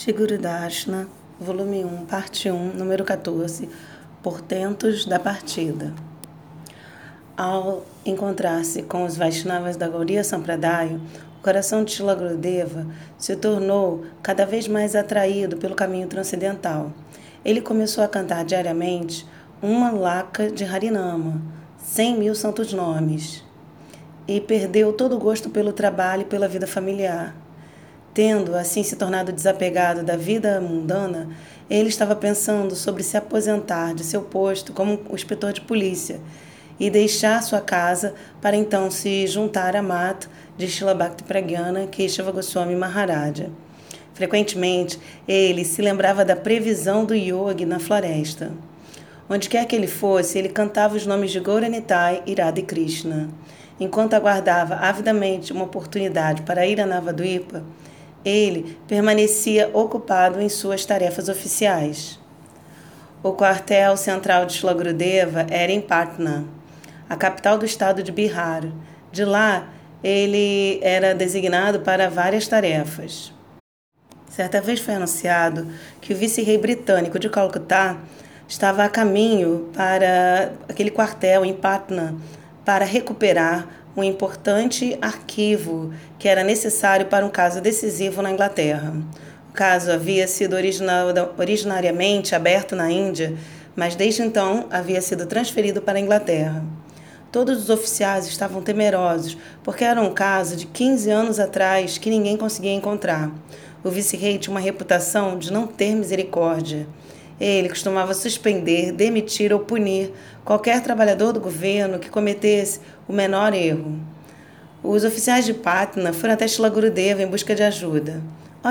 Shiguru Dashna, volume 1, parte 1, número 14, Portentos da Partida. Ao encontrar-se com os Vaishnavas da Gauriya Sampradaya, o coração de Shila Gurudeva se tornou cada vez mais atraído pelo caminho transcendental. Ele começou a cantar diariamente uma laca de Harinama, cem mil santos nomes, e perdeu todo o gosto pelo trabalho e pela vida familiar. Tendo assim se tornado desapegado da vida mundana, ele estava pensando sobre se aposentar de seu posto como inspetor de polícia e deixar sua casa para então se juntar a Mata de Shilabhakti Pragyana Keshava Goswami Maharaja. Frequentemente, ele se lembrava da previsão do yogi na floresta. Onde quer que ele fosse, ele cantava os nomes de Gauranitai e Krishna. Enquanto aguardava avidamente uma oportunidade para ir a Navadvipa, ele permanecia ocupado em suas tarefas oficiais. O quartel central de Shlagrudeva era em Patna, a capital do estado de Bihar. De lá, ele era designado para várias tarefas. Certa vez foi anunciado que o vice-rei britânico de Calcutá estava a caminho para aquele quartel em Patna para recuperar um importante arquivo que era necessário para um caso decisivo na Inglaterra. O caso havia sido originariamente aberto na Índia, mas desde então havia sido transferido para a Inglaterra. Todos os oficiais estavam temerosos, porque era um caso de 15 anos atrás que ninguém conseguia encontrar. O vice-rei tinha uma reputação de não ter misericórdia. Ele costumava suspender, demitir ou punir qualquer trabalhador do governo que cometesse o menor erro. Os oficiais de Patna foram até Shilagurudeva em busca de ajuda. Ó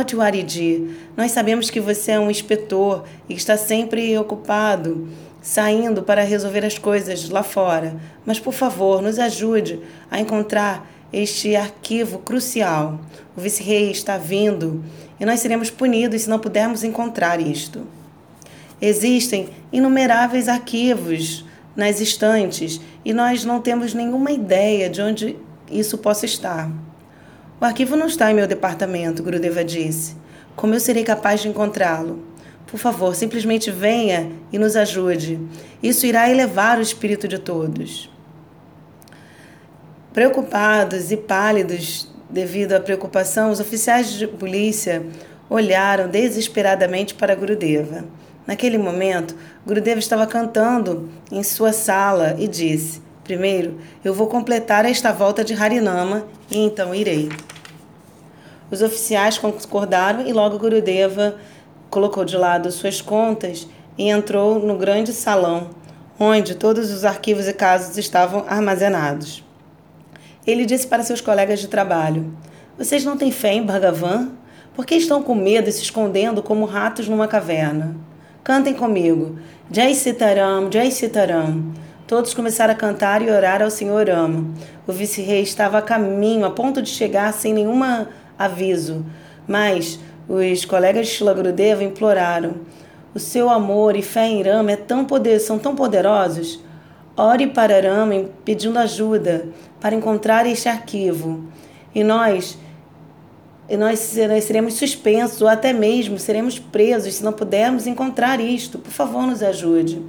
nós sabemos que você é um inspetor e está sempre ocupado, saindo para resolver as coisas lá fora. Mas, por favor, nos ajude a encontrar este arquivo crucial. O vice-rei está vindo e nós seremos punidos se não pudermos encontrar isto. Existem inumeráveis arquivos nas estantes e nós não temos nenhuma ideia de onde isso possa estar. O arquivo não está em meu departamento, Gurudeva disse. Como eu serei capaz de encontrá-lo? Por favor, simplesmente venha e nos ajude. Isso irá elevar o espírito de todos. Preocupados e pálidos devido à preocupação, os oficiais de polícia olharam desesperadamente para Gurudeva. Naquele momento, Gurudeva estava cantando em sua sala e disse: Primeiro, eu vou completar esta volta de Harinama e então irei. Os oficiais concordaram e logo Gurudeva colocou de lado suas contas e entrou no grande salão, onde todos os arquivos e casos estavam armazenados. Ele disse para seus colegas de trabalho: Vocês não têm fé em Bhagavan? Por que estão com medo e se escondendo como ratos numa caverna? Cantem comigo. Jai Sitaram, Jai Sitaram. Todos começaram a cantar e orar ao Senhor Rama. O vice-rei estava a caminho, a ponto de chegar sem nenhum aviso. Mas os colegas de Shilagrudeva imploraram. O seu amor e fé em Rama é tão poder, são tão poderosos. Ore para Rama pedindo ajuda para encontrar este arquivo. E nós nós, nós seremos suspensos ou até mesmo seremos presos se não pudermos encontrar isto. Por favor, nos ajude.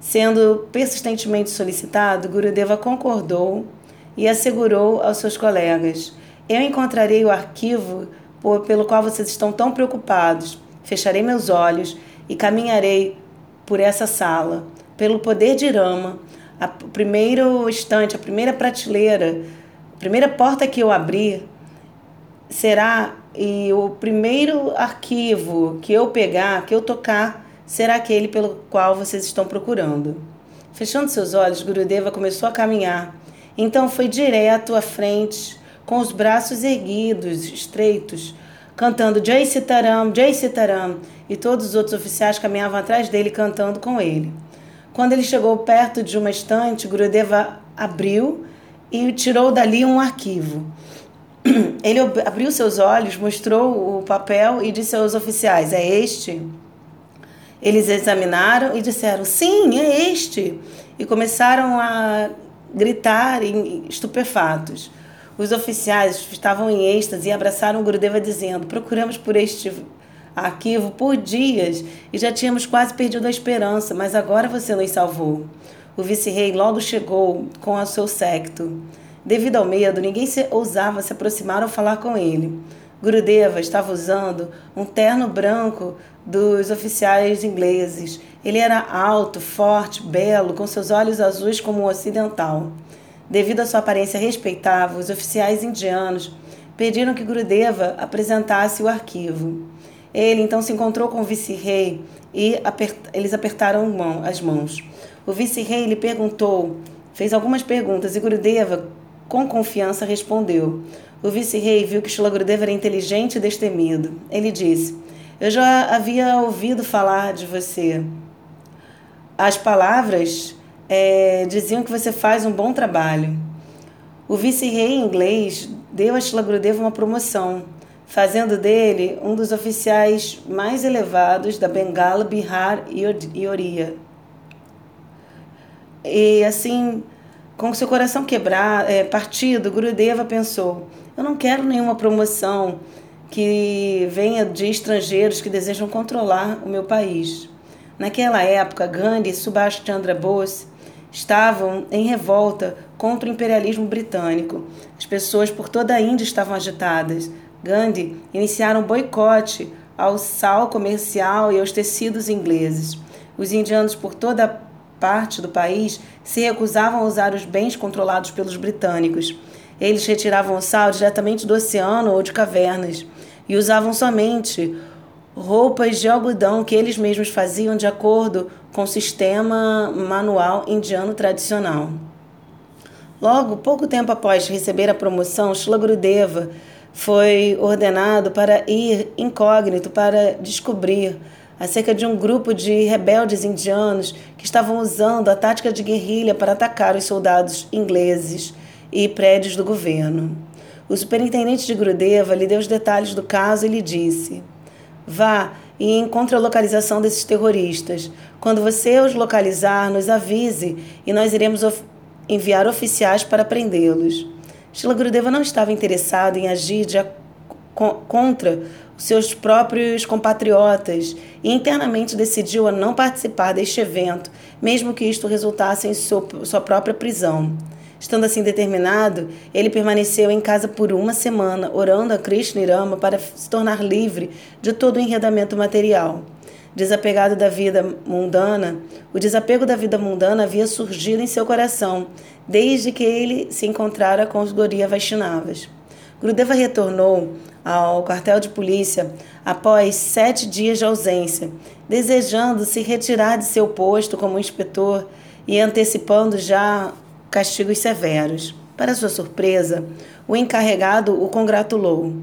Sendo persistentemente solicitado, Gurudeva concordou e assegurou aos seus colegas: Eu encontrarei o arquivo pelo qual vocês estão tão preocupados. Fecharei meus olhos e caminharei por essa sala. Pelo poder de Rama, o primeiro instante, a primeira prateleira, a primeira porta que eu abrir, será e o primeiro arquivo que eu pegar, que eu tocar, será aquele pelo qual vocês estão procurando. Fechando seus olhos, Gurudeva começou a caminhar. Então foi direto à frente, com os braços erguidos, estreitos, cantando Jai Sitaram, Jai Sitaram, e todos os outros oficiais caminhavam atrás dele cantando com ele. Quando ele chegou perto de uma estante, Gurudeva abriu e tirou dali um arquivo. Ele abriu seus olhos, mostrou o papel e disse aos oficiais: É este? Eles examinaram e disseram: Sim, é este. E começaram a gritar estupefatos. Os oficiais estavam em êxtase e abraçaram Gurudeva dizendo: Procuramos por este arquivo por dias e já tínhamos quase perdido a esperança, mas agora você nos salvou. O vice-rei logo chegou com o seu secto. Devido ao medo, ninguém se ousava se aproximar ou falar com ele. Gurudeva estava usando um terno branco dos oficiais ingleses. Ele era alto, forte, belo, com seus olhos azuis como um ocidental. Devido à sua aparência respeitável, os oficiais indianos pediram que Gurudeva apresentasse o arquivo. Ele então se encontrou com o vice-rei e apert... eles apertaram mão, as mãos. O vice-rei lhe perguntou, fez algumas perguntas e Gurudeva, com confiança, respondeu. O vice-rei viu que Shila Gurudeva era inteligente e destemido. Ele disse: Eu já havia ouvido falar de você. As palavras é, diziam que você faz um bom trabalho. O vice-rei inglês deu a Shila Gurudeva uma promoção fazendo dele um dos oficiais mais elevados da Bengala, Bihar e Oriya. E assim, com seu coração quebrado, é, partido, Gurudeva pensou: eu não quero nenhuma promoção que venha de estrangeiros que desejam controlar o meu país. Naquela época, Gandhi e Subhash Chandra Bose estavam em revolta contra o imperialismo britânico. As pessoas por toda a Índia estavam agitadas. Gandhi iniciaram um boicote ao sal comercial e aos tecidos ingleses. Os indianos por toda parte do país se recusavam a usar os bens controlados pelos britânicos. Eles retiravam o sal diretamente do oceano ou de cavernas e usavam somente roupas de algodão que eles mesmos faziam de acordo com o sistema manual indiano tradicional. Logo, pouco tempo após receber a promoção, Shila Gurudeva foi ordenado para ir incógnito para descobrir acerca de um grupo de rebeldes indianos que estavam usando a tática de guerrilha para atacar os soldados ingleses e prédios do governo. O superintendente de Grudeva lhe deu os detalhes do caso e lhe disse: Vá e encontre a localização desses terroristas. Quando você os localizar, nos avise e nós iremos of enviar oficiais para prendê-los. Shila Gurudeva não estava interessado em agir de, contra seus próprios compatriotas e internamente decidiu a não participar deste evento, mesmo que isto resultasse em sua, própria prisão. Estando assim determinado, ele permaneceu em casa por uma semana, orando a Krishna e Rama para se tornar livre de todo o enredamento material. Desapegado da vida mundana, o desapego da vida mundana havia surgido em seu coração desde que ele se encontrara com os Goriya Vaishnavas. Gurudeva retornou ao quartel de polícia após sete dias de ausência, desejando se retirar de seu posto como inspetor e antecipando já castigos severos. Para sua surpresa, o encarregado o congratulou.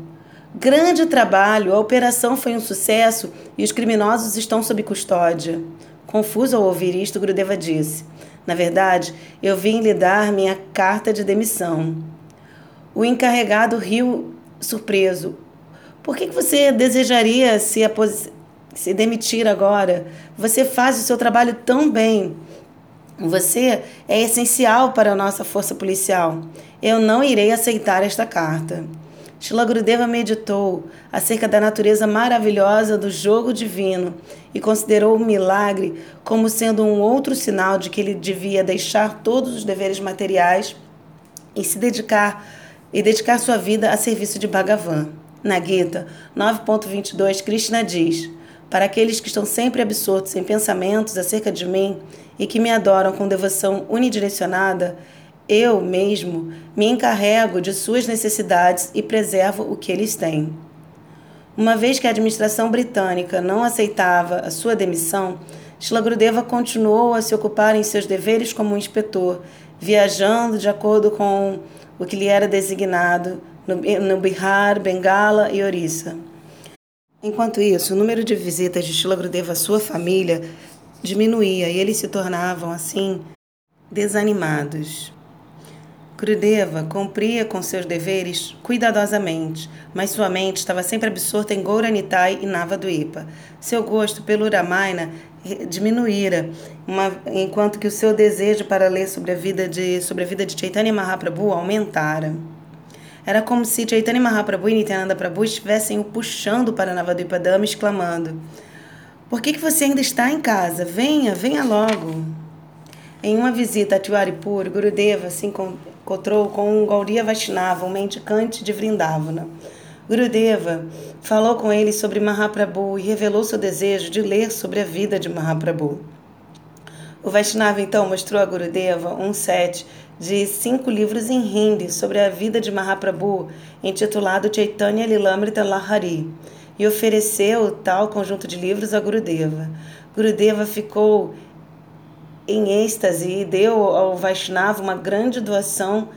Grande trabalho, a operação foi um sucesso e os criminosos estão sob custódia. Confuso ao ouvir isto, Grudeva disse: Na verdade, eu vim lhe dar minha carta de demissão. O encarregado riu surpreso. Por que você desejaria se, se demitir agora? Você faz o seu trabalho tão bem. Você é essencial para a nossa força policial. Eu não irei aceitar esta carta. Shila Gurudeva meditou acerca da natureza maravilhosa do jogo divino e considerou o milagre como sendo um outro sinal de que ele devia deixar todos os deveres materiais e se dedicar e dedicar sua vida a serviço de Bhagavan. Na Gita 9.22, Krishna diz: Para aqueles que estão sempre absortos em pensamentos acerca de mim e que me adoram com devoção unidirecionada, eu mesmo me encarrego de suas necessidades e preservo o que eles têm. Uma vez que a administração britânica não aceitava a sua demissão, Shlagrudeva continuou a se ocupar em seus deveres como inspetor, viajando de acordo com o que lhe era designado no, no Bihar, Bengala e Orissa. Enquanto isso, o número de visitas de Shlagrudeva à sua família diminuía e eles se tornavam, assim, desanimados. Grudeva cumpria com seus deveres cuidadosamente, mas sua mente estava sempre absorta em Gouranitai e Navaduipa. Seu gosto pelo Ramayana diminuíra, uma, enquanto que o seu desejo para ler sobre a vida de, sobre a vida de Chaitanya Mahaprabhu aumentara. Era como se Chaitanya Mahaprabhu e Nityananda Prabhu estivessem o puxando para Navadvipa Dama, exclamando: Por que, que você ainda está em casa? Venha, venha logo. Em uma visita a Tiwaripur, Gurudeva se encontrou com um Gauriya Vaishnava, um mendicante de Vrindavana. Gurudeva falou com ele sobre Mahaprabhu e revelou seu desejo de ler sobre a vida de Mahaprabhu. O Vaishnava então mostrou a Gurudeva um set de cinco livros em hindi sobre a vida de Mahaprabhu, intitulado Chaitanya Lilamrita Lahari, e ofereceu tal conjunto de livros a Gurudeva. Gurudeva ficou em êxtase e deu ao Vaishnava uma grande doação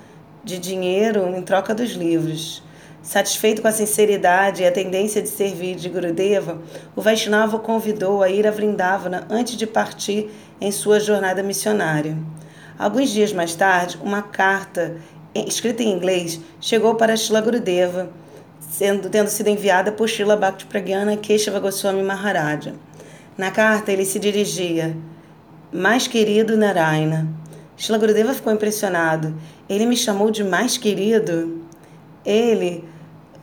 de dinheiro em troca dos livros. Satisfeito com a sinceridade e a tendência de servir de Gurudeva, o Vaishnava o convidou a ir a Vrindavana antes de partir em sua jornada missionária. Alguns dias mais tarde, uma carta escrita em inglês chegou para Shila Gurudeva, sendo, tendo sido enviada por Shila Bhakti Pragyana Keshava Goswami Maharaja. Na carta, ele se dirigia mais querido Narayana. Shila Gurudeva ficou impressionado. Ele me chamou de mais querido? Ele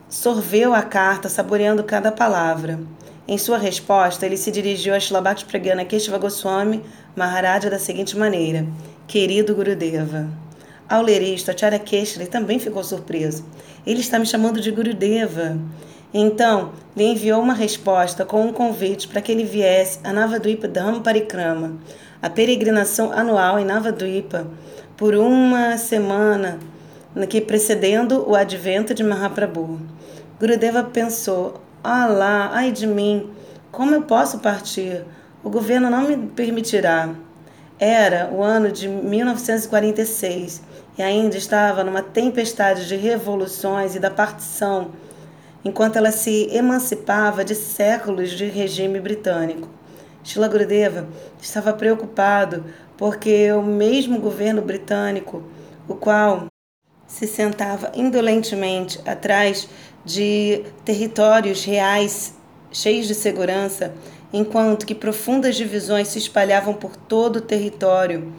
sorveu a carta, saboreando cada palavra. Em sua resposta, ele se dirigiu a Shilabhakti Pragyana Keshava Goswami Maharaja da seguinte maneira: Querido Gurudeva. Ao ler isto, Acharya Keshri também ficou surpreso. Ele está me chamando de Gurudeva. Então, lhe enviou uma resposta com um convite para que ele viesse a Navadvipa Dhamma Parikrama, a peregrinação anual em Navadvipa por uma semana que precedendo o advento de Mahaprabhu. Gurudeva pensou: Ah lá, ai de mim, como eu posso partir? O governo não me permitirá. Era o ano de 1946 e ainda estava numa tempestade de revoluções e da partição, enquanto ela se emancipava de séculos de regime britânico. Shila Gurudeva estava preocupado porque o mesmo governo britânico, o qual se sentava indolentemente atrás de territórios reais cheios de segurança, enquanto que profundas divisões se espalhavam por todo o território.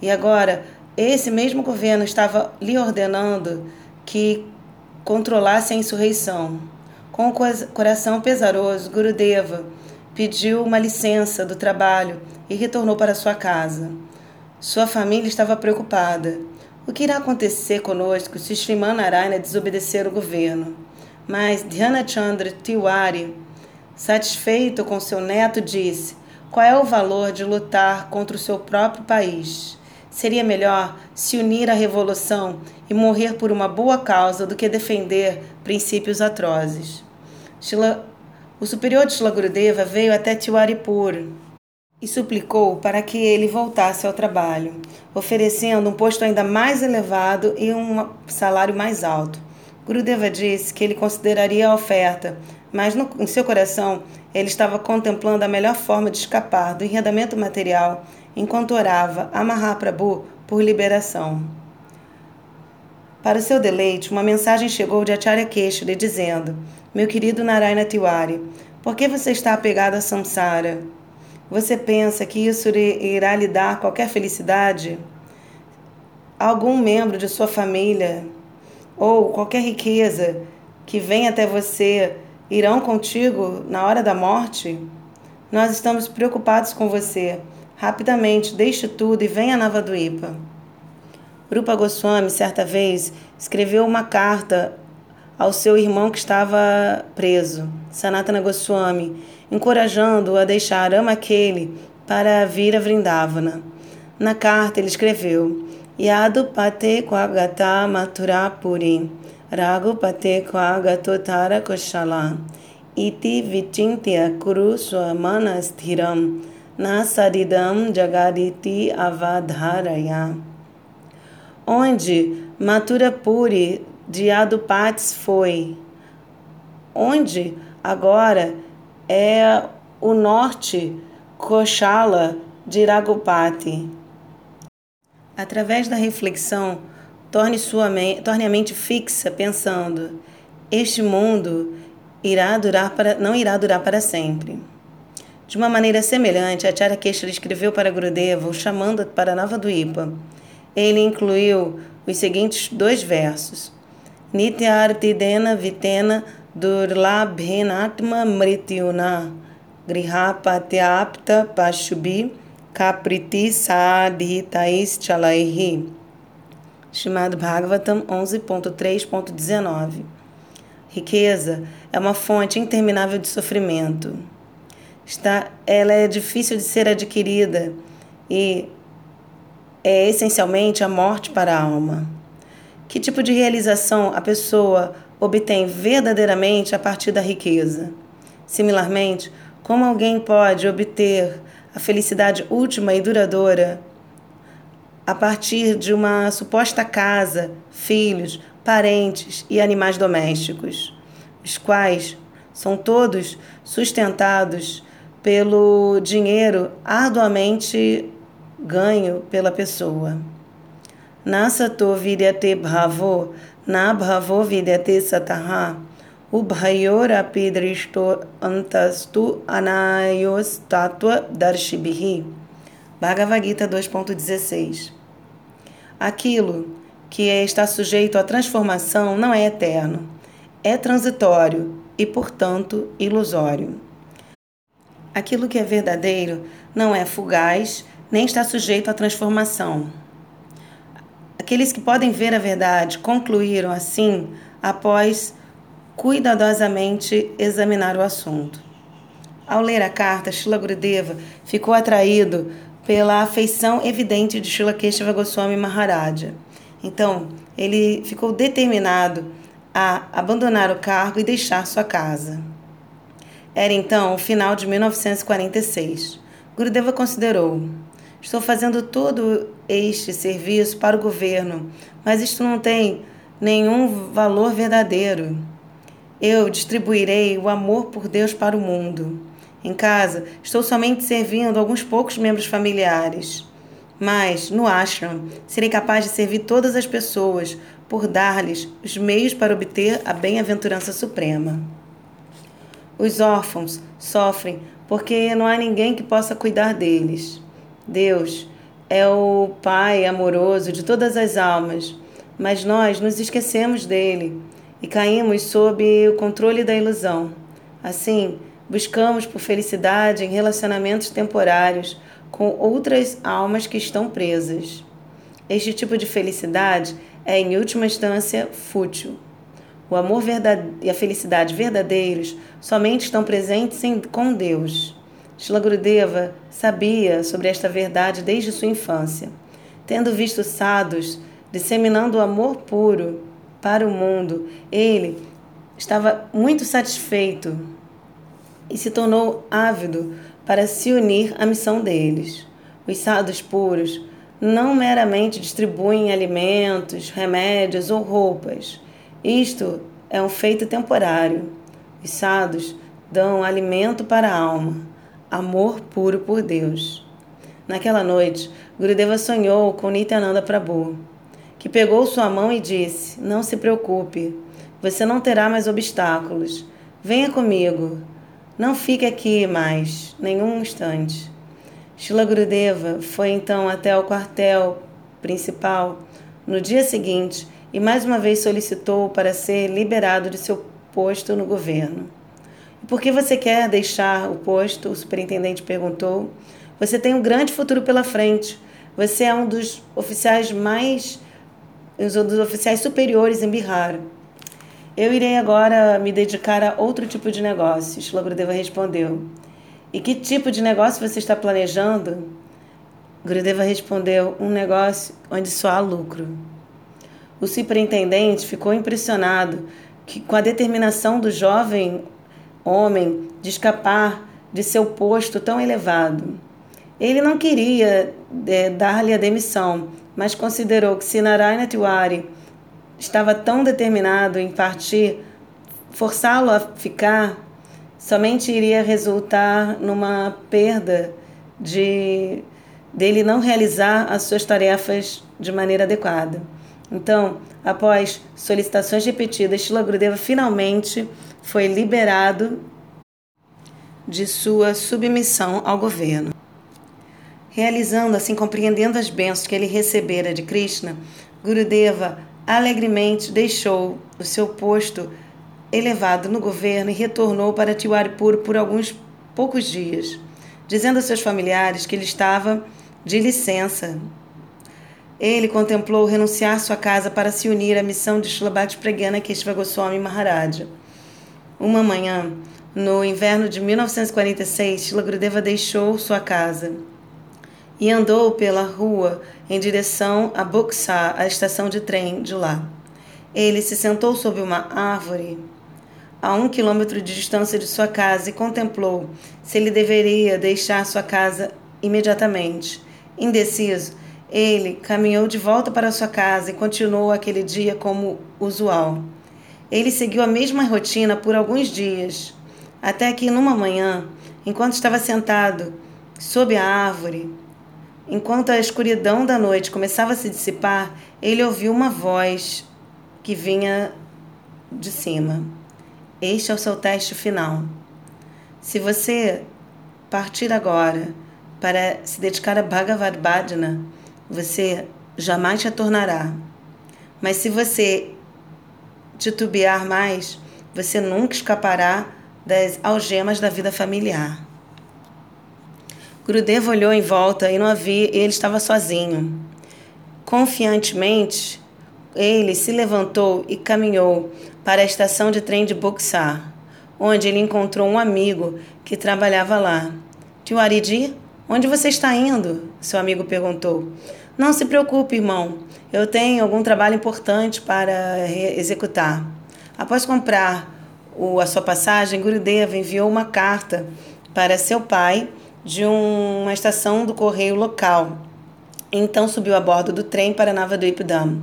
E agora, esse mesmo governo estava lhe ordenando que controlasse a insurreição. Com o coração pesaroso, Gurudeva pediu uma licença do trabalho e retornou para sua casa. Sua família estava preocupada. O que irá acontecer conosco se Sriman Narayana desobedecer o governo? Mas Dhyana Chandra Tiwari, satisfeito com seu neto, disse: Qual é o valor de lutar contra o seu próprio país? Seria melhor se unir à revolução e morrer por uma boa causa do que defender princípios atrozes. Shila o superior de Shilagurudeva veio até Tiwaripur e suplicou para que ele voltasse ao trabalho, oferecendo um posto ainda mais elevado e um salário mais alto. Gurudeva disse que ele consideraria a oferta, mas no, em seu coração ele estava contemplando a melhor forma de escapar do enredamento material enquanto orava a Mahaprabhu por liberação. Para seu deleite, uma mensagem chegou de Acharya Keshri dizendo: Meu querido Narayana Tiwari, por que você está apegado a samsara? Você pensa que isso irá lhe dar qualquer felicidade? Algum membro de sua família ou qualquer riqueza que venha até você irão contigo na hora da morte? Nós estamos preocupados com você. Rapidamente, deixe tudo e venha a Navaduipa. Rupa Goswami, certa vez, escreveu uma carta ao seu irmão que estava preso, Sanatana Goswami, encorajando-o a deixar Amakele para vir a Vrindavana. Na carta ele escreveu: Yadu pate kwagata maturapuri, ragu pate kwagatotara koshala, iti vichintya kuru swamana sthiram, nasaridam jagaditi avadharaya onde Matura Puri de Adupates foi, onde agora é o norte Koshala de Iragopati. Através da reflexão, torne, sua torne a mente fixa pensando: este mundo irá durar para, não irá durar para sempre. De uma maneira semelhante, a Acharya Keshara escreveu para Gurudeva, o chamando para Nova Duipa ele incluiu os seguintes dois versos: Nityartidena vitena kapriti sadhitais chalaihi. Chamado Bhagavatam 11.3.19 Riqueza é uma fonte interminável de sofrimento. Está, ela é difícil de ser adquirida e é essencialmente a morte para a alma. Que tipo de realização a pessoa obtém verdadeiramente a partir da riqueza? Similarmente, como alguém pode obter a felicidade última e duradoura a partir de uma suposta casa, filhos, parentes e animais domésticos, os quais são todos sustentados pelo dinheiro arduamente ganho pela pessoa. Nasato vidyate bhavo, na bhavo vidyate sataha, ubhayorapi drishto antastu anayos tatua darshibihi. Bhagavad Gita 2.16 Aquilo que está sujeito à transformação não é eterno, é transitório e, portanto, ilusório. Aquilo que é verdadeiro não é fugaz nem está sujeito à transformação. Aqueles que podem ver a verdade concluíram assim após cuidadosamente examinar o assunto. Ao ler a carta, Shila Gurudeva ficou atraído pela afeição evidente de Shila Keshava Goswami Maharaja. Então, ele ficou determinado a abandonar o cargo e deixar sua casa. Era então o final de 1946. Gurudeva considerou: Estou fazendo todo este serviço para o governo, mas isto não tem nenhum valor verdadeiro. Eu distribuirei o amor por Deus para o mundo. Em casa, estou somente servindo alguns poucos membros familiares. Mas, no ashram, serei capaz de servir todas as pessoas por dar-lhes os meios para obter a bem-aventurança suprema. Os órfãos sofrem porque não há ninguém que possa cuidar deles. Deus é o Pai amoroso de todas as almas, mas nós nos esquecemos dele e caímos sob o controle da ilusão. Assim, buscamos por felicidade em relacionamentos temporários com outras almas que estão presas. Este tipo de felicidade é, em última instância, fútil. O amor e a felicidade verdadeiros somente estão presentes em, com Deus. Shila Gurudeva sabia sobre esta verdade desde sua infância. Tendo visto sadhus disseminando o amor puro para o mundo, ele estava muito satisfeito e se tornou ávido para se unir à missão deles. Os sadhus puros não meramente distribuem alimentos, remédios ou roupas. Isto é um feito temporário. Os sadhus dão alimento para a alma, amor puro por Deus. Naquela noite, Gurudeva sonhou com Nityananda Prabhu, que pegou sua mão e disse: Não se preocupe, você não terá mais obstáculos. Venha comigo. Não fique aqui mais, nenhum instante. Shila Gurudeva foi então até o quartel principal no dia seguinte e mais uma vez solicitou para ser liberado de seu posto no governo. Por que você quer deixar o posto? O superintendente perguntou. Você tem um grande futuro pela frente. Você é um dos oficiais mais. um dos oficiais superiores em Bihar. Eu irei agora me dedicar a outro tipo de negócio, Shila Gurudeva respondeu. E que tipo de negócio você está planejando? Gurudeva respondeu: um negócio onde só há lucro. O superintendente ficou impressionado que, com a determinação do jovem homem de escapar de seu posto tão elevado. Ele não queria é, dar-lhe a demissão, mas considerou que se Narayana Tiwari estava tão determinado em partir, forçá-lo a ficar somente iria resultar numa perda de dele não realizar as suas tarefas de maneira adequada. Então, após solicitações repetidas, Shila Gurudeva finalmente foi liberado de sua submissão ao governo. Realizando assim, compreendendo as bênçãos que ele recebera de Krishna, Gurudeva alegremente deixou o seu posto elevado no governo e retornou para Tiwaripur por alguns poucos dias, dizendo a seus familiares que ele estava de licença. Ele contemplou renunciar sua casa para se unir à missão de Shilabhati Pragyana Keshava Goswami Maharaja. Uma manhã, no inverno de 1946, Shila Gurudeva deixou sua casa e andou pela rua em direção a Buxar, a estação de trem de lá. Ele se sentou sob uma árvore a um quilômetro de distância de sua casa e contemplou se ele deveria deixar sua casa imediatamente. Indeciso, ele caminhou de volta para sua casa e continuou aquele dia como usual. Ele seguiu a mesma rotina por alguns dias, até que numa manhã, enquanto estava sentado sob a árvore, enquanto a escuridão da noite começava a se dissipar, ele ouviu uma voz que vinha de cima. Este é o seu teste final. Se você partir agora para se dedicar a Bhagavad Bhajana, você jamais retornará. Mas se você titubear mais, você nunca escapará das algemas da vida familiar. Gurudeva olhou em volta e não havia, ele estava sozinho. Confiantemente, ele se levantou e caminhou para a estação de trem de Buxar, onde ele encontrou um amigo que trabalhava lá. Tio Aridi, onde você está indo? Seu amigo perguntou. Não se preocupe, irmão. Eu tenho algum trabalho importante para executar. Após comprar o, a sua passagem, Gurudeva enviou uma carta para seu pai de um, uma estação do correio local. Então subiu a bordo do trem para Navadvipdam.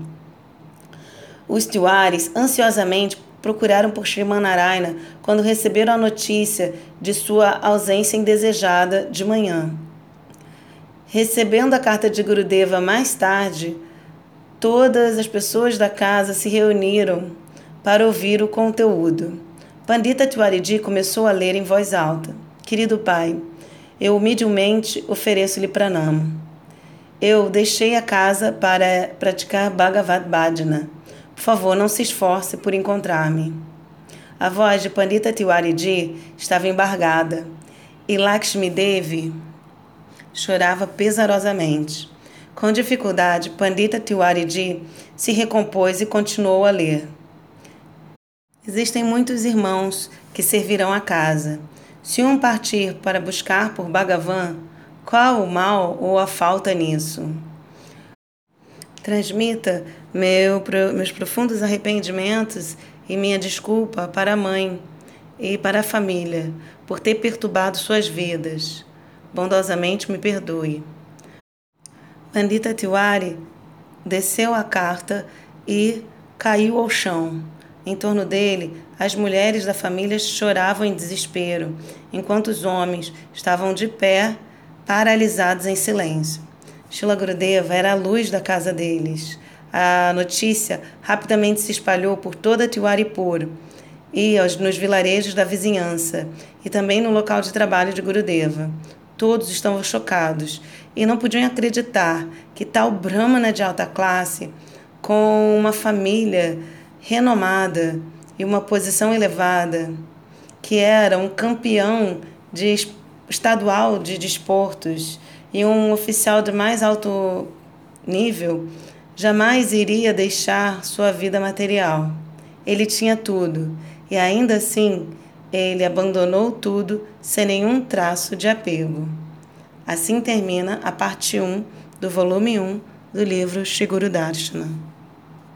Os Tiwaris ansiosamente procuraram por Srimanarayana quando receberam a notícia de sua ausência indesejada de manhã. Recebendo a carta de Gurudeva mais tarde, todas as pessoas da casa se reuniram para ouvir o conteúdo. Pandita Tiwariji começou a ler em voz alta: Querido pai, eu humildemente ofereço-lhe pranama. Eu deixei a casa para praticar Bhagavad Bhajana por favor, não se esforce por encontrar-me. A voz de Pandita Tiwariji estava embargada e Lakshmi Devi chorava pesarosamente. Com dificuldade, Pandita Tiwariji se recompôs e continuou a ler. Existem muitos irmãos que servirão a casa. Se um partir para buscar por Bhagavan, qual o mal ou a falta nisso? Transmita meu, meus profundos arrependimentos e minha desculpa para a mãe e para a família por ter perturbado suas vidas. Bondosamente me perdoe. Pandita Tiwari desceu a carta e caiu ao chão. Em torno dele, as mulheres da família choravam em desespero, enquanto os homens estavam de pé, paralisados em silêncio. Shila Gurudeva era a luz da casa deles. A notícia rapidamente se espalhou por toda Tiwaripur e nos vilarejos da vizinhança e também no local de trabalho de Gurudeva. Todos estavam chocados e não podiam acreditar que tal brahmana de alta classe, com uma família renomada e uma posição elevada, que era um campeão de estadual de desportos, e um oficial de mais alto nível jamais iria deixar sua vida material. Ele tinha tudo e ainda assim ele abandonou tudo sem nenhum traço de apego. Assim termina a parte 1 do volume 1 do livro Shiguru Darshana.